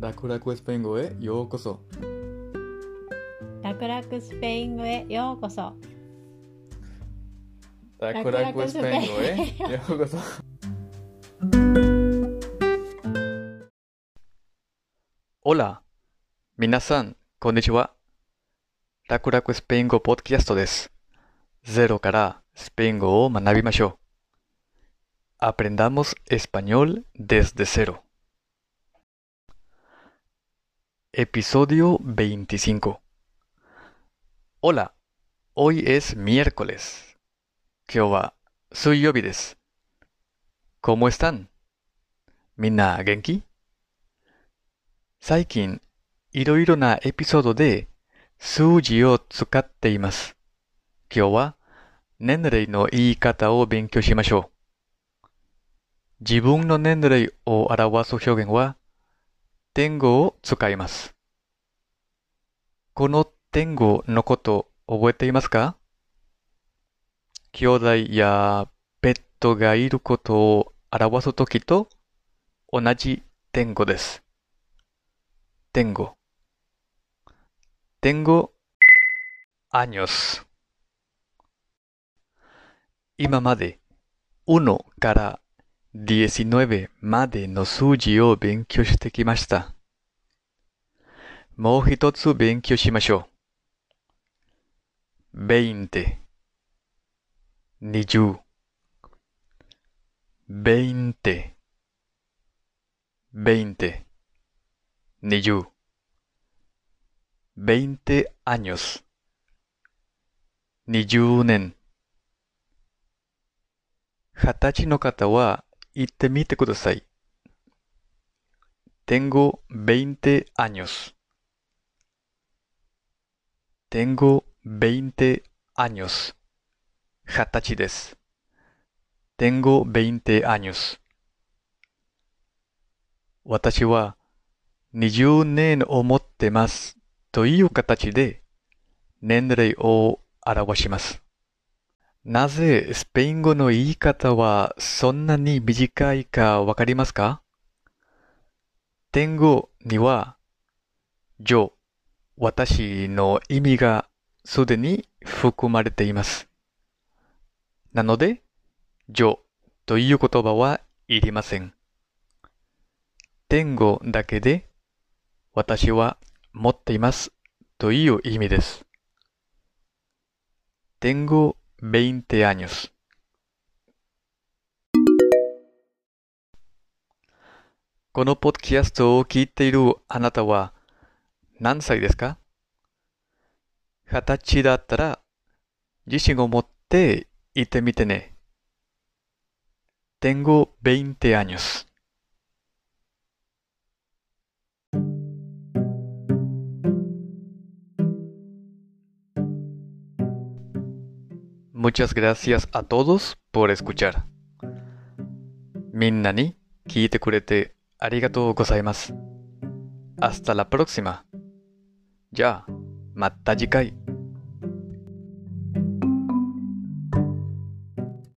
楽々スペイン語へようこそ。楽々スペイン語へようこそ。楽々スペイン語へようこそ。Hola! 皆さん、こんにちは。楽々スペイン語ポッドキャストです。ゼロからスペイン語を学びましょう。Aprendamos español desde cero. Episodio 25. Hola, hoy es miércoles. 今日は水曜日です。¿Cómo están? みんな元気最近、いろいろなエピソードで数字を使っています。今日は年齢の言い方を勉強しましょう。自分の年齢を表す表現は、点語を使います。この点語のこと覚えていますか？兄弟やペットがいることを表すときと同じ点語です。点語。tengo años 今まで1から19までの数字を勉強してきました。もう一つ勉強しましょう。20 20 20 20 20 20 años。20年。二十歳の方は言ってみてください。Tengo 20 años. Tengo 20 años. 二十歳です。Tengo 20 años. 私は20年を持ってますという形で年齢を表します。なぜスペイン語の言い方はそんなに短いかわかりますか？tengo には、yo、私の意味がすでに含まれています。なので、yo という言葉はいりません。tengo だけで、私は持っていますという意味です。tengo 20 años. このポッドキャストを聞いているあなたは何歳ですか二十歳だったら自信を持って言ってみてね。Tengo 20 años. Muchas gracias a todos por escuchar. みんなに聞いてくれてありがとうございます。Hasta la próxima. じゃあ、また次回。